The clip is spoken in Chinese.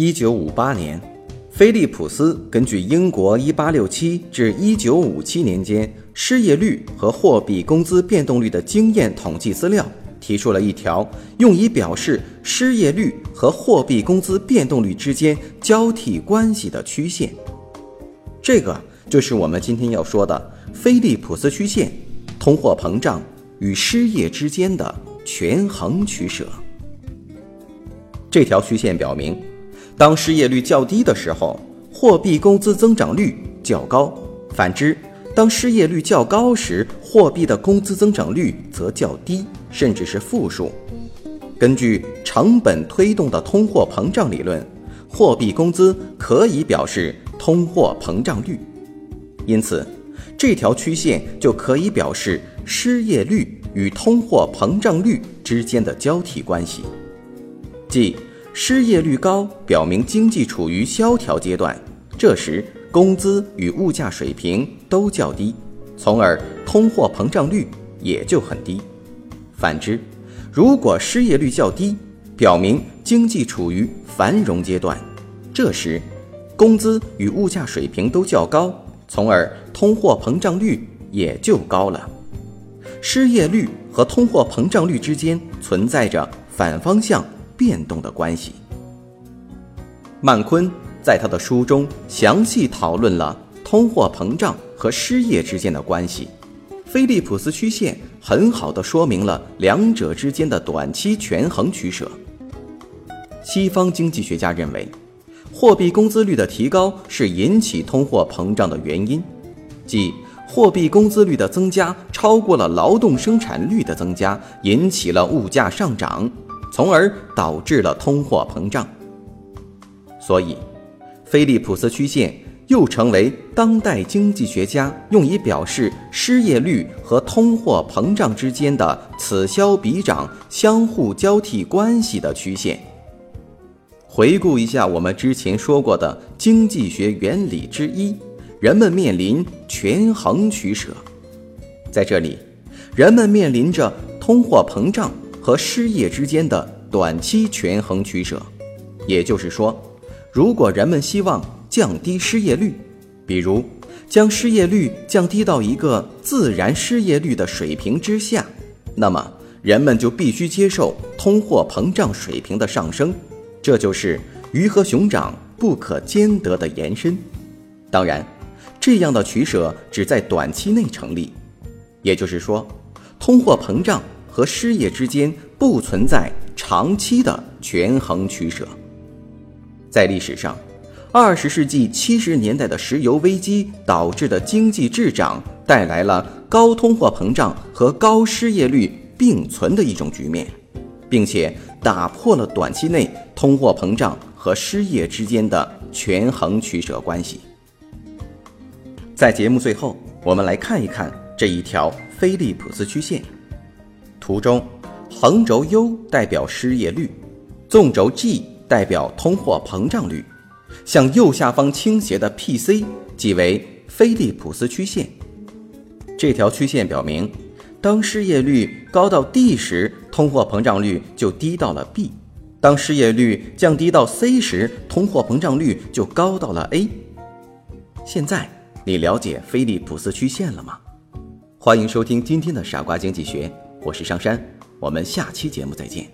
一九五八年，菲利普斯根据英国一八六七至一九五七年间失业率和货币工资变动率的经验统计资料，提出了一条用以表示失业率和货币工资变动率之间交替关系的曲线。这个就是我们今天要说的菲利普斯曲线——通货膨胀与失业之间的权衡取舍。这条曲线表明。当失业率较低的时候，货币工资增长率较高；反之，当失业率较高时，货币的工资增长率则较低，甚至是负数。根据成本推动的通货膨胀理论，货币工资可以表示通货膨胀率，因此，这条曲线就可以表示失业率与通货膨胀率之间的交替关系，即。失业率高，表明经济处于萧条阶段，这时工资与物价水平都较低，从而通货膨胀率也就很低。反之，如果失业率较低，表明经济处于繁荣阶段，这时工资与物价水平都较高，从而通货膨胀率也就高了。失业率和通货膨胀率之间存在着反方向。变动的关系。曼昆在他的书中详细讨论了通货膨胀和失业之间的关系。菲利普斯曲线很好的说明了两者之间的短期权衡取舍。西方经济学家认为，货币工资率的提高是引起通货膨胀的原因，即货币工资率的增加超过了劳动生产率的增加，引起了物价上涨。从而导致了通货膨胀，所以，菲利普斯曲线又成为当代经济学家用以表示失业率和通货膨胀之间的此消彼长、相互交替关系的曲线。回顾一下我们之前说过的经济学原理之一，人们面临权衡取舍，在这里，人们面临着通货膨胀。和失业之间的短期权衡取舍，也就是说，如果人们希望降低失业率，比如将失业率降低到一个自然失业率的水平之下，那么人们就必须接受通货膨胀水平的上升，这就是鱼和熊掌不可兼得的延伸。当然，这样的取舍只在短期内成立，也就是说，通货膨胀。和失业之间不存在长期的权衡取舍。在历史上，二十世纪七十年代的石油危机导致的经济滞涨，带来了高通货膨胀和高失业率并存的一种局面，并且打破了短期内通货膨胀和失业之间的权衡取舍关系。在节目最后，我们来看一看这一条菲利普斯曲线。图中，横轴 U 代表失业率，纵轴 G 代表通货膨胀率，向右下方倾斜的 PC 即为菲利普斯曲线。这条曲线表明，当失业率高到 D 时，通货膨胀率就低到了 B；当失业率降低到 C 时，通货膨胀率就高到了 A。现在你了解菲利普斯曲线了吗？欢迎收听今天的傻瓜经济学。我是上山，我们下期节目再见。